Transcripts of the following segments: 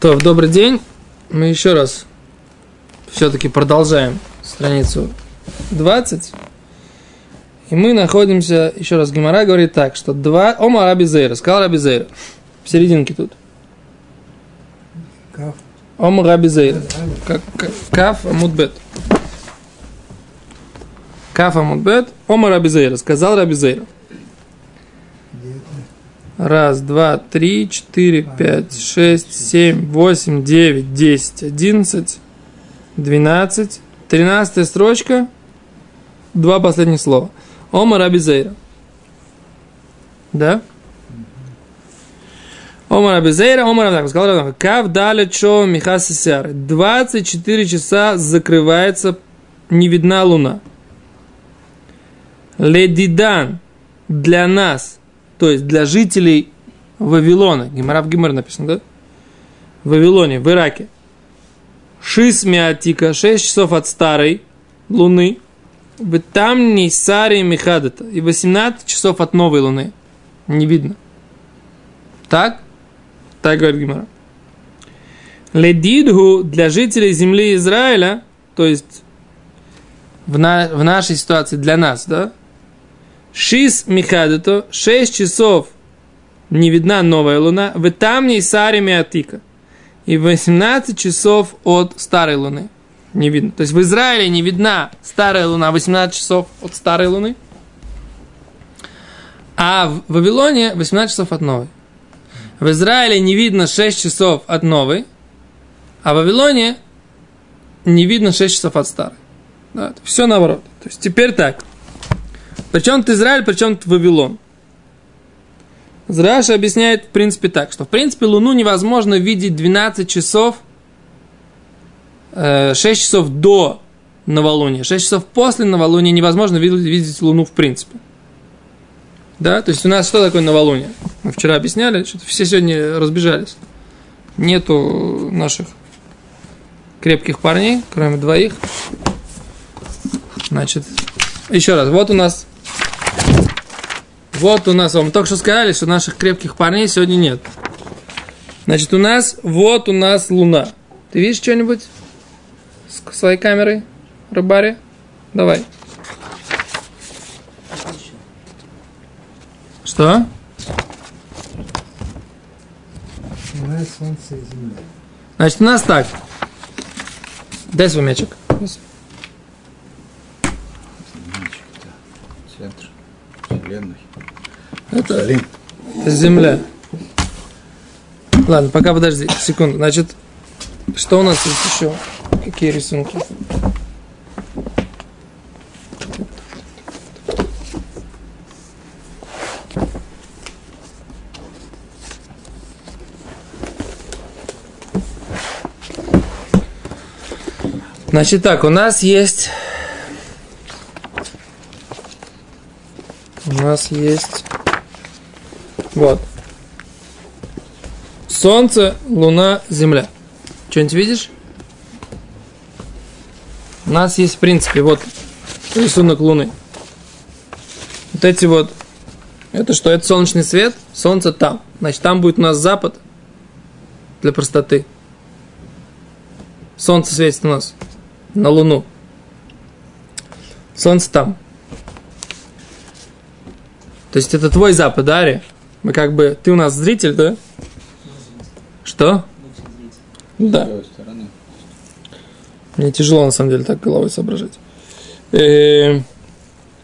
То, добрый день. Мы еще раз все-таки продолжаем страницу 20. И мы находимся, еще раз, Гимара говорит так, что два... Ома Раби Зейра, сказал Раби Зейра. В серединке тут. Каф. Ома Раби Зейра. Как- как- Каф Амудбет. Каф Амудбет. Ома Раби Зейра. Сказал Раби Зейра. Раз, два, три, четыре, пять, шесть, семь, восемь, девять, десять, одиннадцать, двенадцать, тринадцатая строчка, два последних слова. Ома Раби Зейра. Да? Ома Раби Зейра, Ома Раби Зейра. Сказал Раби, Кав далее чо михаси сяры. 24 часа закрывается, не видна луна. Ледидан для нас, то есть для жителей Вавилона, Гимара в Гимар написано, да? В Вавилоне, в Ираке. Шис Миатика, 6 часов от старой луны. Там не Сари Михадата. И 18 часов от новой луны. Не видно. Так? Так говорит Гимара. Ледидгу для жителей земли Израиля, то есть в, на, в нашей ситуации для нас, да? Шис Михадато, 6 часов не видна новая луна, в там не Сари Миатика. И 18 часов от старой луны не видно. То есть в Израиле не видна старая луна 18 часов от старой луны, а в Вавилоне 18 часов от новой. В Израиле не видно 6 часов от новой, а в Вавилоне не видно 6 часов от старой. Да, все наоборот. То есть теперь так. Причем тут Израиль, причем тут Вавилон. Зраша объясняет, в принципе, так, что, в принципе, Луну невозможно видеть 12 часов, э, 6 часов до новолуния. 6 часов после новолуния невозможно видеть Луну в принципе. Да, то есть у нас что такое новолуние? Мы вчера объясняли, что все сегодня разбежались. Нету наших крепких парней, кроме двоих. Значит, еще раз, вот у нас вот у нас, вам только что сказали, что наших крепких парней сегодня нет. Значит, у нас, вот у нас луна. Ты видишь что-нибудь с своей камерой, рыбаре? Давай. Что? Луна, солнце и земля. Значит, у нас так. Дай свой мячик. Центр Вселенной. Это Салим. Земля. Ладно, пока подожди, секунду. Значит, что у нас есть еще? Какие рисунки? Значит так, у нас есть... нас есть... Вот. Солнце, Луна, Земля. Что-нибудь видишь? У нас есть, в принципе, вот рисунок Луны. Вот эти вот, это что? Это солнечный свет, Солнце там. Значит, там будет у нас запад для простоты. Солнце светит у нас на Луну. Солнце там. То есть это твой запад, да, Ари? Мы как бы, ты у нас зритель, да? Что? Да. Мне тяжело, на самом деле, так головой соображать. Э,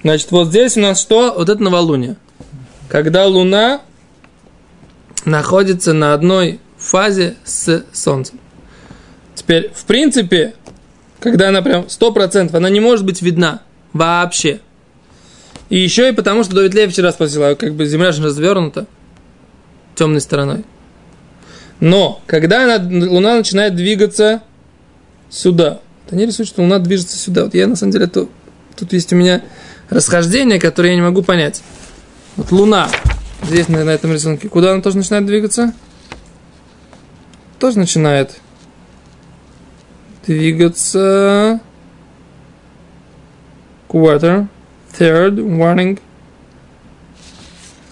Значит, вот здесь у нас что? Вот это новолуние. Когда Луна находится на одной фазе с Солнцем. Теперь, в принципе, когда она прям 100%, она не может быть видна вообще. И еще и потому, что Давид Лев вчера спросил, а как бы Земля же развернута темной стороной. Но, когда она, Луна начинает двигаться сюда. Вот Они рисуют, что Луна движется сюда. Вот я, на самом деле, то, тут есть у меня расхождение, которое я не могу понять. Вот Луна здесь, на, на этом рисунке. Куда она тоже начинает двигаться? Тоже начинает двигаться. Quarter. Third. Warning.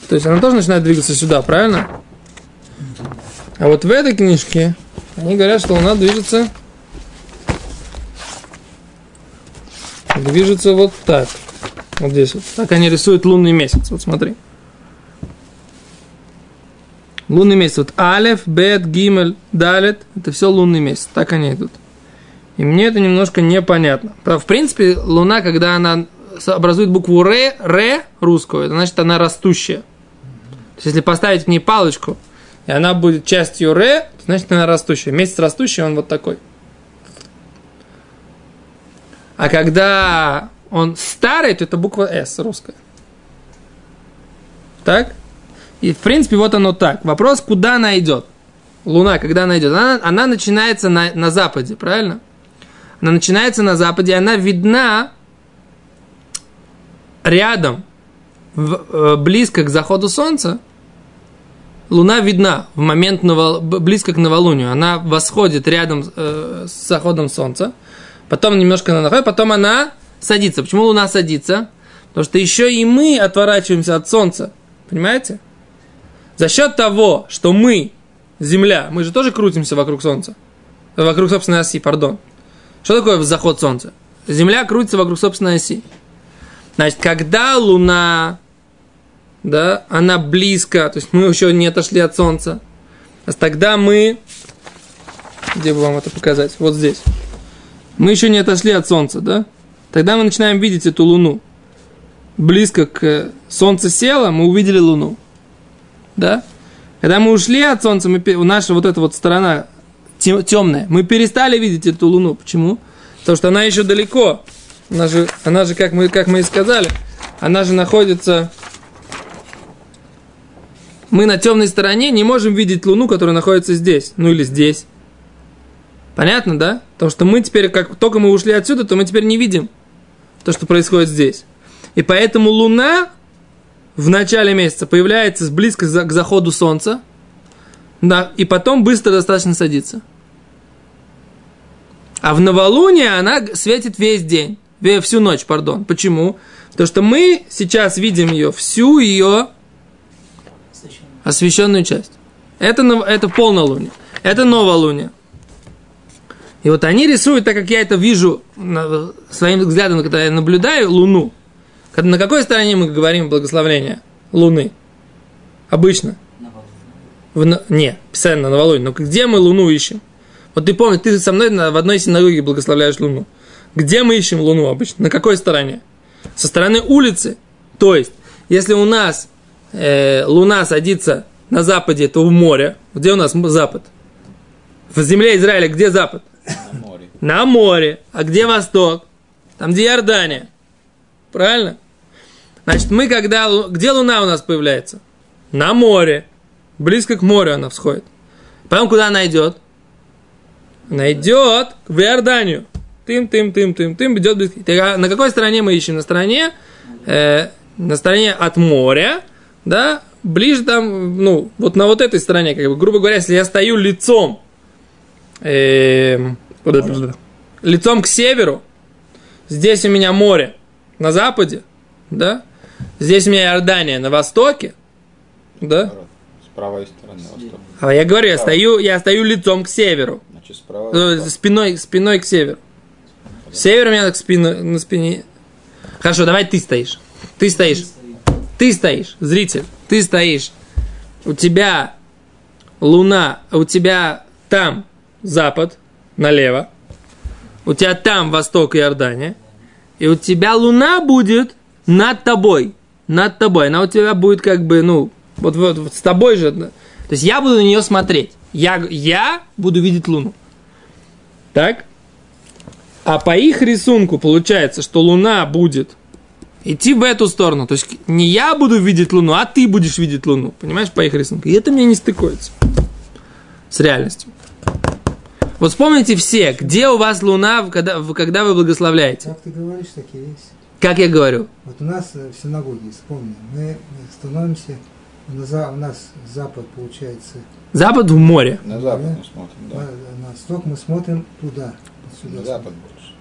То есть она тоже начинает двигаться сюда, правильно? А вот в этой книжке Они говорят, что Луна движется движется вот так. Вот здесь вот. Так они рисуют лунный месяц. Вот смотри. Лунный месяц. Вот Алеф, Бет, Гимель, Далет. Это все лунный месяц. Так они идут. И мне это немножко непонятно. В принципе, Луна, когда она образует букву Р, Р русскую, это значит, она растущая. То есть, если поставить к ней палочку, и она будет частью Р, значит, она растущая. Месяц растущий, он вот такой. А когда он старый, то это буква С русская. Так? И, в принципе, вот оно так. Вопрос, куда она идет? Луна, когда она идет? Она, она начинается на, на западе, правильно? Она начинается на западе, она видна рядом, в, э, близко к заходу солнца. Луна видна в момент новол, близко к новолунию. Она восходит рядом э, с заходом солнца потом немножко она находит, потом она садится. Почему Луна садится? Потому что еще и мы отворачиваемся от Солнца. Понимаете? За счет того, что мы, Земля, мы же тоже крутимся вокруг Солнца. Вокруг собственной оси, пардон. Что такое заход Солнца? Земля крутится вокруг собственной оси. Значит, когда Луна, да, она близко, то есть мы еще не отошли от Солнца, тогда мы, где бы вам это показать? Вот здесь мы еще не отошли от Солнца, да? Тогда мы начинаем видеть эту Луну. Близко к Солнцу село, мы увидели Луну. Да? Когда мы ушли от Солнца, мы, наша вот эта вот сторона темная, мы перестали видеть эту Луну. Почему? Потому что она еще далеко. Она же, она же как, мы, как мы и сказали, она же находится... Мы на темной стороне не можем видеть Луну, которая находится здесь, ну или здесь. Понятно, да? Потому что мы теперь, как только мы ушли отсюда, то мы теперь не видим то, что происходит здесь. И поэтому Луна в начале месяца появляется близко к заходу Солнца, да, и потом быстро достаточно садится. А в новолуние она светит весь день, всю ночь, пардон. Почему? Потому что мы сейчас видим ее, всю ее освещенную часть. Это, это полнолуние. Это новолуние. И вот они рисуют, так как я это вижу своим взглядом, когда я наблюдаю Луну. На какой стороне мы говорим благословление Луны? Обычно. В, не, на новолуние. Но где мы Луну ищем? Вот ты помнишь, ты со мной в одной синагоге благословляешь Луну. Где мы ищем Луну обычно? На какой стороне? Со стороны улицы. То есть, если у нас э, Луна садится на западе, то в море. Где у нас запад? В земле Израиля где запад? На море. На море. А где восток? Там, где Иордания. Правильно? Значит, мы когда... Где Луна у нас появляется? На море. Близко к морю она всходит. Потом куда она идет? Она идет в Иорданию. Тым, тым, тым, тым, тым, идет близко. Так, на какой стороне мы ищем? На стороне, э, на стороне от моря, да, ближе там, ну, вот на вот этой стороне, как бы, грубо говоря, если я стою лицом э, лицом к северу. Здесь у меня море на западе, да? Здесь у меня Иордания на востоке, да? С правой стороны. А я говорю, я стою, я стою лицом к северу. Значит, справа. Э, Спиной, спиной к северу. Север у меня так спину, на спине. Хорошо, давай ты стоишь. Ты стоишь. Ты стоишь, зритель. Ты стоишь. У тебя луна, у тебя там запад, налево, у тебя там восток Иордания, и у тебя луна будет над тобой, над тобой, она у тебя будет как бы, ну, вот, вот, вот с тобой же, то есть я буду на нее смотреть, я, я буду видеть луну, так? А по их рисунку получается, что луна будет идти в эту сторону. То есть не я буду видеть Луну, а ты будешь видеть Луну. Понимаешь, по их рисунку. И это мне не стыкуется с реальностью. Вот вспомните все, где у вас луна, когда, когда вы благословляете? Как ты говоришь, так и есть. Как я говорю? Вот у нас э, в синагоге, вспомни, мы становимся, у нас запад получается. Запад в море. На запад мы смотрим, да. На, на восток мы смотрим туда. Сюда На запад больше.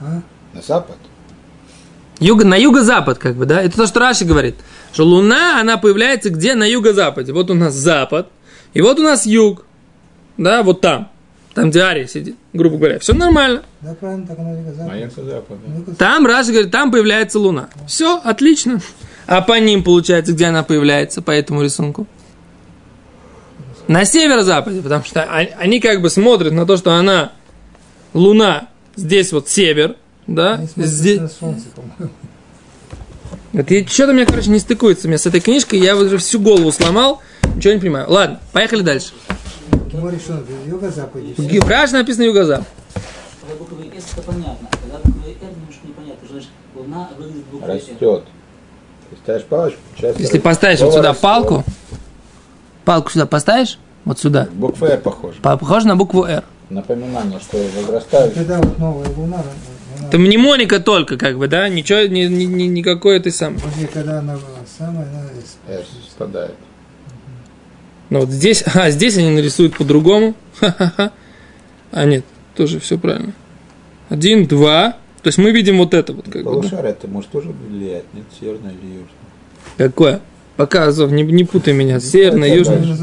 А? На запад? Юго, на юго-запад, как бы, да? Это то, что Раши говорит. Что Луна, она появляется где? На юго-западе. Вот у нас запад, и вот у нас юг. Да, вот там. там где Ария сидит, грубо говоря, все нормально. Да, правильно, так оно и А запад. я запада. Ну-ка, Там Раша говорит, там появляется Луна. Все, отлично. А по ним, получается, где она появляется, по этому рисунку? На северо-западе, потому что они, они как бы смотрят на то, что она, Луна, здесь вот север, да, здесь... солнце, я- что-то меня, короче, не стыкуется у меня с этой книжкой, я уже всю голову сломал, ничего не понимаю. Ладно, поехали дальше. Говорит, что юго-западе. В написано юго-запад. Когда буквы S это понятно, когда буквы R немножко непонятно, потому что Луна выглядит буквой. Растет. Ставишь палочку, получается... Если поставишь вот сюда палку, палку сюда поставишь, вот сюда, Буква R похожа. по- похоже на букву R. Напоминание, что возрастает. Когда вот новая луна, Это мнемоника только, как бы, да? Ничего, ни, ни, ни- никакой ты сам. после, когда она была самая, она R спадает. Ну вот здесь, а, здесь они нарисуют по-другому. А нет, тоже все правильно. Один, два. То есть мы видим вот это вот, как бы, да? Полушарие это может тоже влиять, нет, северное или южное. Какое? Пока, Азов, не, не путай меня. Северный, Это южный.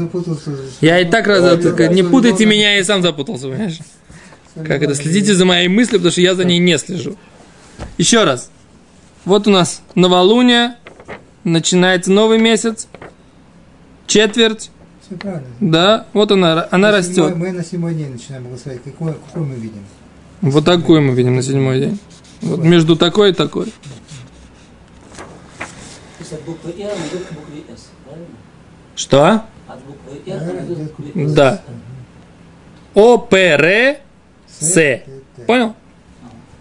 Я и так раз не путайте меня, я и сам запутался, понимаешь? Как это? Следите за моей мыслью, потому что я за ней не слежу. Еще раз. Вот у нас новолуние, начинается новый месяц, четверть, Все правильно. да, вот она, она растет. Мы на седьмой день начинаем благословить. Какой, какой мы видим? Вот такую мы видим на седьмой день. Вот между такой и такой. То есть от буквы R она идет к букве S, правильно? Что? Да. О, П, Р, С. Понял?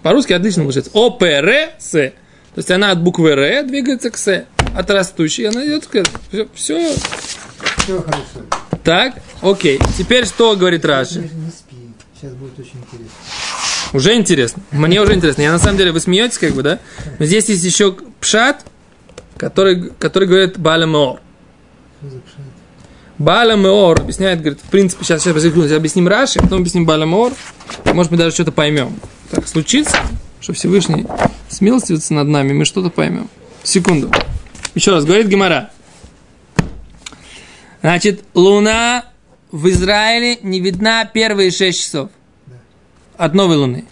По-русски отлично получается. О, П, Р, С. То есть она от буквы Р двигается к С. От растущей она идет к Все, все Все хорошо. так. Окей. Теперь что говорит Не, Раши? не спи. Сейчас будет очень интересно. Уже интересно. Мне уже интересно. Я на самом деле, вы смеетесь, как бы, да? Но здесь есть еще пшат, который, который говорит Баля Меор. Баля Меор объясняет, говорит, в принципе, сейчас, сейчас объясним Раши, потом объясним Баля Меор. Может, мы даже что-то поймем. Так случится, что Всевышний смилостивится над нами, мы что-то поймем. Секунду. Еще раз, говорит Гемора. Значит, Луна в Израиле не видна первые 6 часов от новой Луны.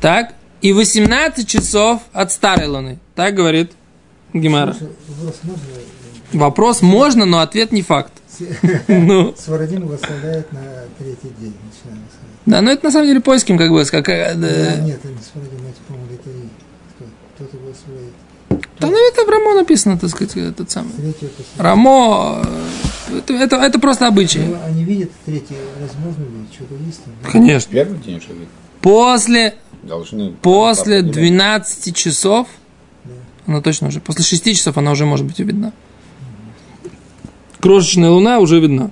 Так? И 18 часов от старой Луны. Так говорит Гемара. Слушай, Вопрос можно? Но ответ не факт. Ну, Сварадим благословляет на третий день. Да, но это на самом деле поиским, как бы, Да, Нет, это не Сварадим, это, по-моему, это? Кто-то благословляет. Да ну это в Рамо написано, так сказать, этот самый. Рамо, э, это, это, это просто обычай. Ну, они видят третий, возможно видеть, что-то есть там. Конечно. Первый день видно. После, Должны... после Папа, 12 часов, Да. она точно уже, после 6 часов она уже может быть видна. Крошечная луна уже видна.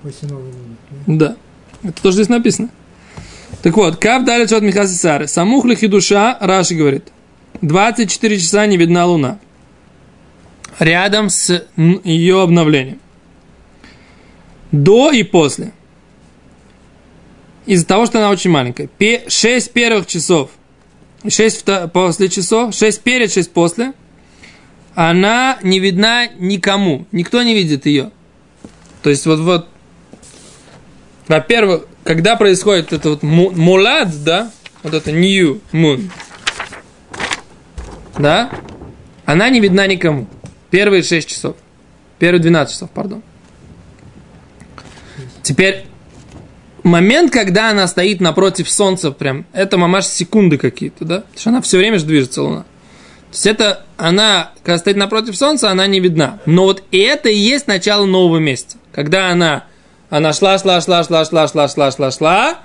Да? Это тоже здесь написано. Так вот, Кав дали от Михаса Сары. Самухли хидуша, Раши говорит, 24 часа не видна луна. Рядом с ее обновлением. До и после. Из-за того, что она очень маленькая. 6 первых часов, 6 после часов, 6 перед, 6 после, она не видна никому. Никто не видит ее. То есть вот, вот во-первых, когда происходит это вот му- мулад, да, вот это new moon, да, она не видна никому. Первые 6 часов. Первые 12 часов, пардон. Теперь момент, когда она стоит напротив солнца, прям, это мамаш секунды какие-то, да? Потому что она все время же движется, луна. То есть это она, когда стоит напротив солнца, она не видна. Но вот это и есть начало нового месяца. Когда она, она шла, шла, шла, шла, шла, шла, шла, шла, шла,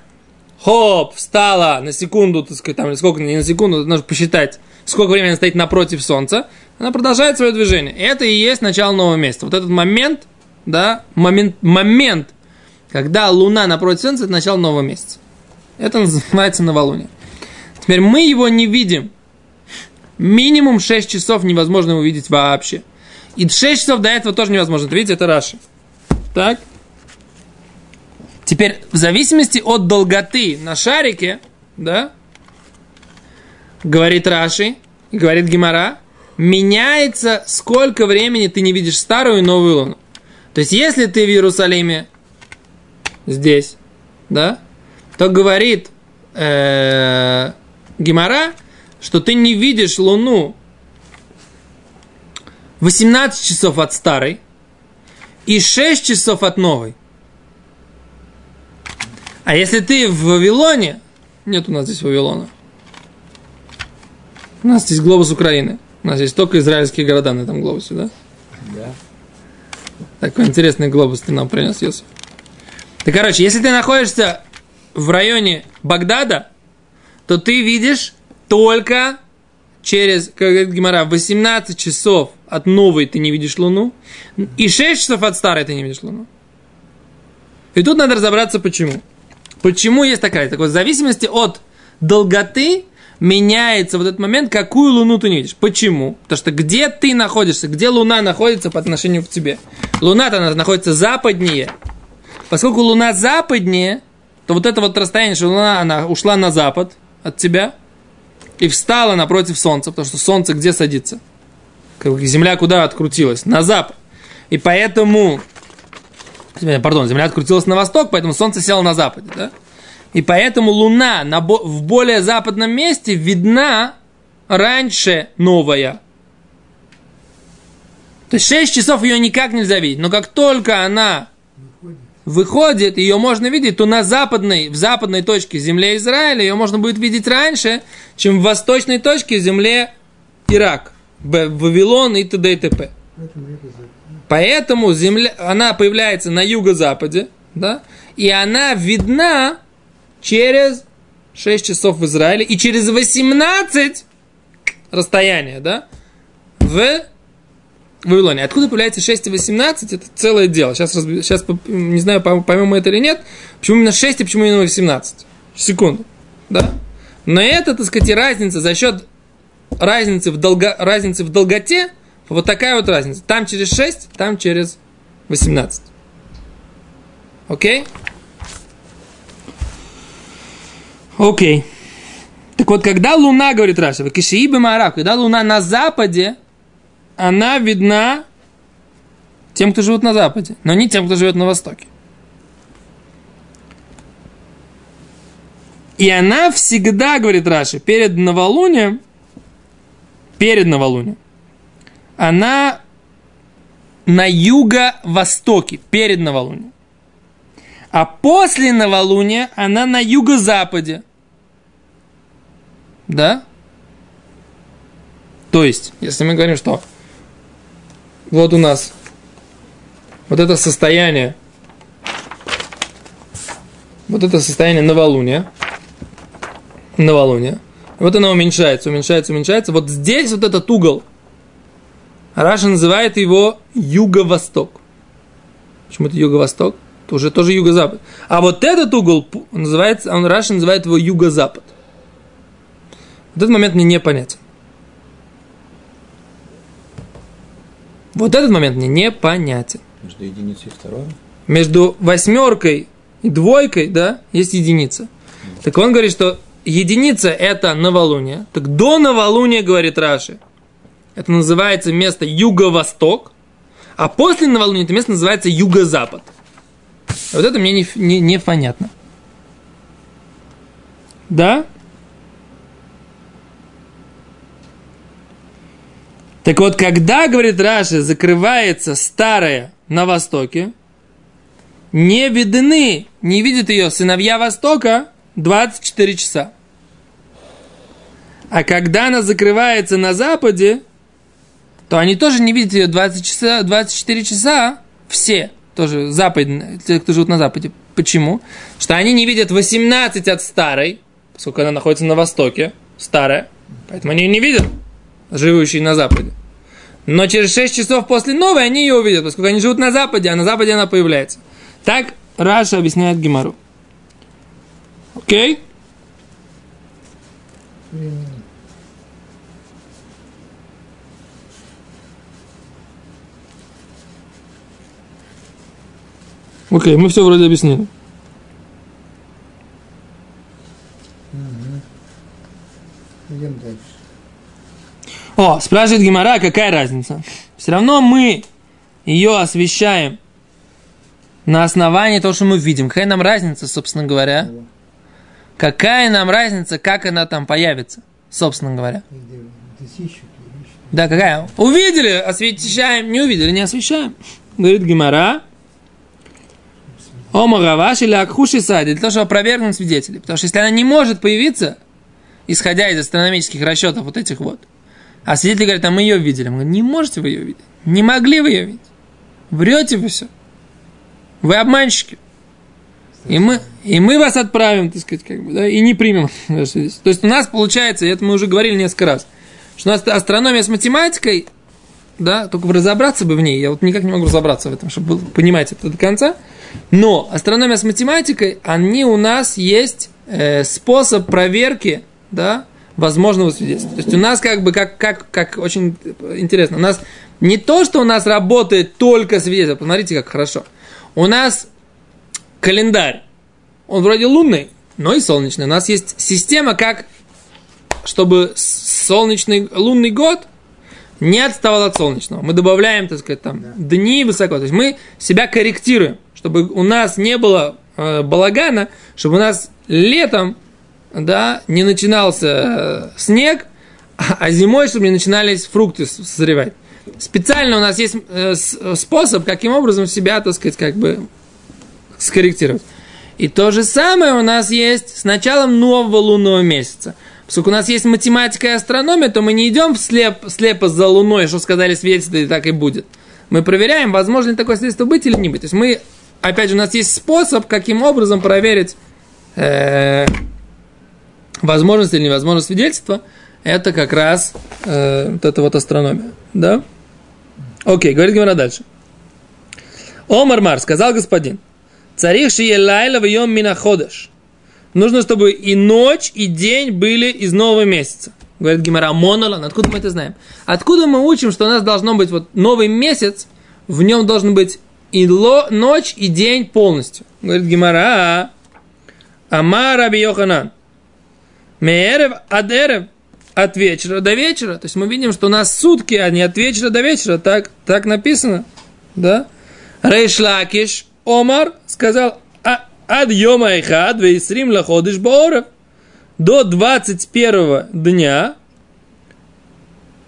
хоп, встала на секунду, так сказать, там, или сколько, не на секунду, нужно посчитать, сколько времени она стоит напротив солнца, она продолжает свое движение. Это и есть начало нового месяца. Вот этот момент, да, момент, момент, когда Луна напротив Солнца, это начало нового месяца. Это называется новолуние. Теперь мы его не видим. Минимум 6 часов невозможно его видеть вообще. И 6 часов до этого тоже невозможно. Видите, это Раши. Так? Теперь, в зависимости от долготы на шарике, да, говорит Раши, говорит Гимара, меняется, сколько времени ты не видишь старую и новую луну. То есть, если ты в Иерусалиме, здесь, да, то говорит э, Гимара, что ты не видишь Луну 18 часов от старой и 6 часов от новой. А если ты в Вавилоне, нет у нас здесь Вавилона, у нас здесь глобус Украины, у нас есть только израильские города на этом глобусе, да? Да. Такой интересный глобус ты нам принес, Йосиф. Так, короче, если ты находишься в районе Багдада, то ты видишь только через, как говорит Гимара, 18 часов от новой ты не видишь Луну, и 6 часов от старой ты не видишь Луну. И тут надо разобраться, почему. Почему есть такая? Так вот, в зависимости от долготы меняется вот этот момент, какую Луну ты не видишь. Почему? Потому что где ты находишься, где Луна находится по отношению к тебе. Луна-то она находится западнее. Поскольку Луна западнее, то вот это вот расстояние, что Луна, она ушла на запад от тебя и встала напротив Солнца, потому что Солнце где садится? Земля куда открутилась? На запад. И поэтому, пардон, Земля открутилась на восток, поэтому Солнце село на западе, да? И поэтому Луна на, в более западном месте видна раньше новая. То есть 6 часов ее никак нельзя видеть. Но как только она выходит, ее можно видеть, то на западной, в западной точке земле Израиля ее можно будет видеть раньше, чем в восточной точке земле Ирак, Вавилон и т.д. и т.п. Поэтому земля, она появляется на юго-западе, да, и она видна через 6 часов в Израиле и через 18 расстояние, да, в Вавилоне. Откуда появляется 6 и 18, это целое дело. Сейчас, сейчас не знаю, поймем мы это или нет. Почему именно 6 и почему именно 18? Секунду. Да? Но это, так сказать, разница за счет разницы в, долго, разницы в долготе, вот такая вот разница. Там через 6, там через 18. Окей? Окей. Так вот, когда Луна, говорит Раша, Кишииба Марак, когда Луна на западе, она видна тем, кто живет на Западе, но не тем, кто живет на Востоке. И она всегда, говорит Раши, перед новолунием, перед новолунием, она на юго-востоке, перед новолунием. А после новолуния она на юго-западе. Да? То есть, если мы говорим, что вот у нас вот это состояние, вот это состояние новолуния, новолуния, вот оно уменьшается, уменьшается, уменьшается. Вот здесь вот этот угол, Раши называет его юго-восток. Почему это юго-восток? Это уже тоже юго-запад. А вот этот угол называется, он Раши называет его юго-запад. Вот этот момент мне непонятен. Вот этот момент мне непонятен. Между единицей и второй? Между восьмеркой и двойкой, да, есть единица. Так он говорит, что единица это новолуние. Так до новолуния, говорит Раши, это называется место юго-восток, а после новолуния это место называется юго-запад. Вот это мне не, не, непонятно. Да? Так вот, когда, говорит Раши, закрывается старая на востоке, не видны, не видят ее сыновья Востока 24 часа. А когда она закрывается на западе, то они тоже не видят ее 20 часа, 24 часа, все, тоже западные, те, кто живут на западе. Почему? Что они не видят 18 от старой, поскольку она находится на востоке, старая, поэтому они ее не видят живущие на Западе. Но через 6 часов после новой они ее увидят, поскольку они живут на Западе, а на Западе она появляется. Так Раша объясняет Гимару. Окей? Окей, мы все вроде объяснили. Идем дальше. О, спрашивает Гимара, какая разница? Все равно мы ее освещаем на основании того, что мы видим. Какая нам разница, собственно говоря? Какая нам разница, как она там появится, собственно говоря? Да, какая? Увидели, освещаем, не увидели, не освещаем. Говорит Гимара. Ома Гаваш или Акхуши Сади, для того, чтобы опровергнуть свидетелей. Потому что если она не может появиться, исходя из астрономических расчетов вот этих вот, а свидетели говорят, а мы ее видели. Мы говорим, не можете вы ее видеть. Не могли вы ее видеть. Врете вы все. Вы обманщики. И мы, и мы вас отправим, так сказать, как бы, да, и не примем. То есть у нас получается, и это мы уже говорили несколько раз, что у нас астрономия с математикой, да, только бы разобраться бы в ней, я вот никак не могу разобраться в этом, чтобы понимать это до конца, но астрономия с математикой, они у нас есть э, способ проверки, да, возможного свидетельства. То есть у нас как бы, как, как, как очень интересно, у нас не то, что у нас работает только свидетельство, посмотрите, как хорошо. У нас календарь, он вроде лунный, но и солнечный. У нас есть система, как чтобы солнечный лунный год не отставал от солнечного. Мы добавляем, так сказать, там дни высоко. То есть мы себя корректируем, чтобы у нас не было э, балагана, чтобы у нас летом да, не начинался э, снег, а зимой, чтобы не начинались фрукты созревать. Специально у нас есть э, способ, каким образом себя, так сказать, как бы скорректировать. И то же самое у нас есть с началом нового лунного месяца. Поскольку у нас есть математика и астрономия, то мы не идем слеп, слепо за луной, что сказали свидетели, и так и будет. Мы проверяем, возможно ли такое свидетельство быть или не быть. То есть мы, опять же, у нас есть способ, каким образом проверить э, возможность или невозможность свидетельства. Это как раз э, вот это вот астрономия. Да? Окей, говорит Гимара дальше. Омар Мар, сказал господин, царих шие лайла в йом минаходыш. Нужно, чтобы и ночь, и день были из нового месяца. Говорит Гимара, монолан, откуда мы это знаем? Откуда мы учим, что у нас должно быть вот новый месяц, в нем должен быть и ло, ночь, и день полностью. Говорит Гимара, Амар Раби Меерев адерев, от вечера до вечера. То есть мы видим, что у нас сутки, а не от вечера до вечера. Так, так написано. Да? Рейшлакиш Омар сказал, «А- ад йома эхад вейсрим лаходыш бооров. До 21 дня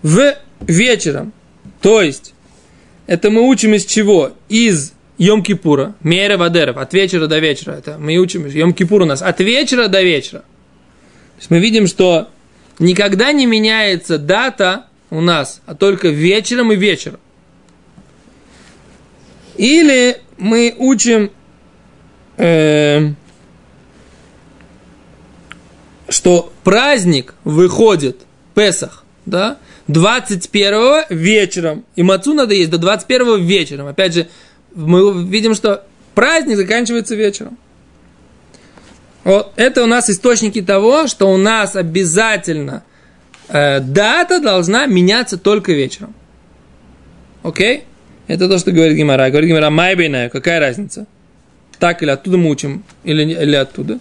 в вечером. То есть, это мы учим из чего? Из Йом-Кипура, Мера Вадеров, от вечера до вечера. Это мы учим, Йом-Кипур у нас от вечера до вечера. Мы видим, что никогда не меняется дата у нас, а только вечером и вечером. Или мы учим, э, что праздник выходит, Песах, да, 21 вечером. И мацу надо есть до 21 вечером. Опять же, мы видим, что праздник заканчивается вечером. Вот это у нас источники того, что у нас обязательно э, дата должна меняться только вечером. Окей? Это то, что говорит Гимара. Говорит Гимара, майбейная, какая разница? Так или оттуда мы учим, или, или оттуда.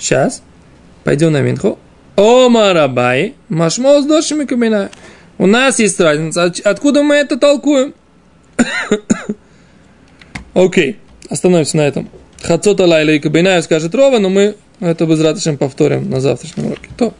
Сейчас. Пойдем на Минху. Марабай, машмо с дошими кабина. У нас есть разница. От- Откуда мы это толкуем? Окей, остановимся на этом. Хацота лайла и кабинаю скажет Рова, но мы это без ратышем повторим на завтрашнем уроке. То.